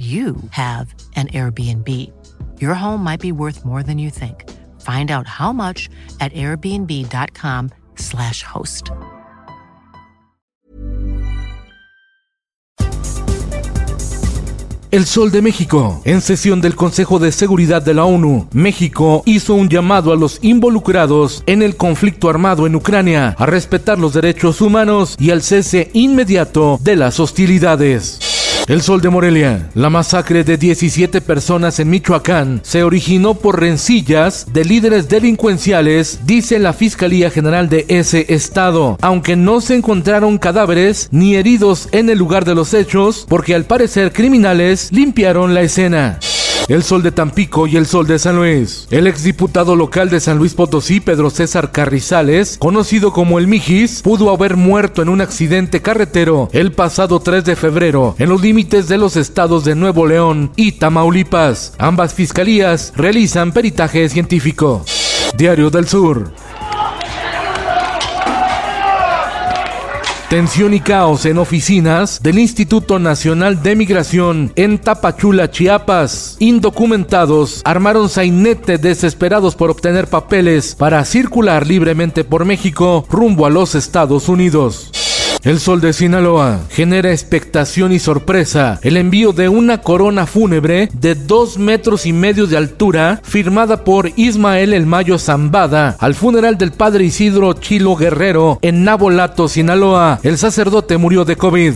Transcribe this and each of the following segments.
you have an Airbnb. Your home might be worth more than you think. Find out how much at airbnb.com/slash host. El Sol de México. En sesión del Consejo de Seguridad de la ONU, México hizo un llamado a los involucrados en el conflicto armado en Ucrania a respetar los derechos humanos y al cese inmediato de las hostilidades. El Sol de Morelia. La masacre de 17 personas en Michoacán se originó por rencillas de líderes delincuenciales, dice la Fiscalía General de ese estado, aunque no se encontraron cadáveres ni heridos en el lugar de los hechos, porque al parecer criminales limpiaron la escena el Sol de Tampico y el Sol de San Luis. El exdiputado local de San Luis Potosí, Pedro César Carrizales, conocido como el Mijis, pudo haber muerto en un accidente carretero el pasado 3 de febrero en los límites de los estados de Nuevo León y Tamaulipas. Ambas fiscalías realizan peritaje científico. Diario del Sur. Tensión y caos en oficinas del Instituto Nacional de Migración en Tapachula, Chiapas. Indocumentados armaron sainete desesperados por obtener papeles para circular libremente por México rumbo a los Estados Unidos. El sol de Sinaloa genera expectación y sorpresa. El envío de una corona fúnebre de dos metros y medio de altura, firmada por Ismael El Mayo Zambada, al funeral del padre Isidro Chilo Guerrero en Nabolato, Sinaloa. El sacerdote murió de COVID.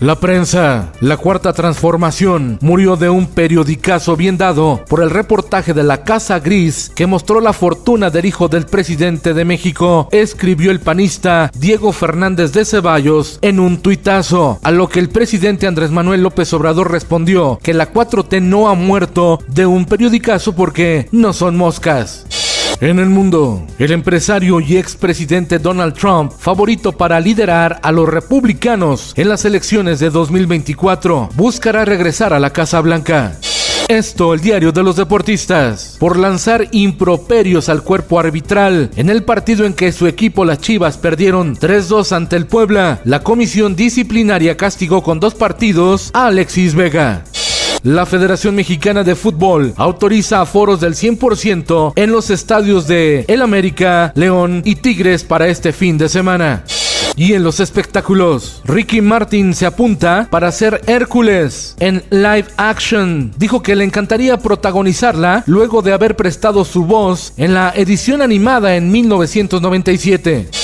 La prensa, la cuarta transformación, murió de un periodicazo bien dado por el reportaje de la Casa Gris que mostró la fortuna del hijo del presidente de México, escribió el panista Diego Fernández de Ceballos en un tuitazo, a lo que el presidente Andrés Manuel López Obrador respondió que la 4T no ha muerto de un periodicazo porque no son moscas. En el mundo, el empresario y expresidente Donald Trump, favorito para liderar a los republicanos en las elecciones de 2024, buscará regresar a la Casa Blanca. Esto, el diario de los deportistas, por lanzar improperios al cuerpo arbitral en el partido en que su equipo las Chivas perdieron 3-2 ante el Puebla, la comisión disciplinaria castigó con dos partidos a Alexis Vega. La Federación Mexicana de Fútbol autoriza aforos del 100% en los estadios de El América, León y Tigres para este fin de semana. Y en los espectáculos, Ricky Martin se apunta para ser Hércules en live action. Dijo que le encantaría protagonizarla luego de haber prestado su voz en la edición animada en 1997.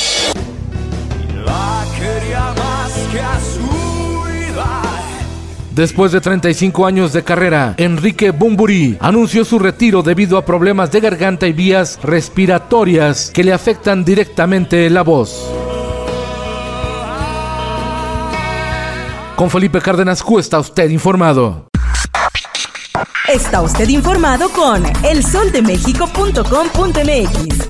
Después de 35 años de carrera, Enrique Bumburi anunció su retiro debido a problemas de garganta y vías respiratorias que le afectan directamente la voz. Con Felipe Cárdenas Q está usted informado. Está usted informado con elsoldemexico.com.mx.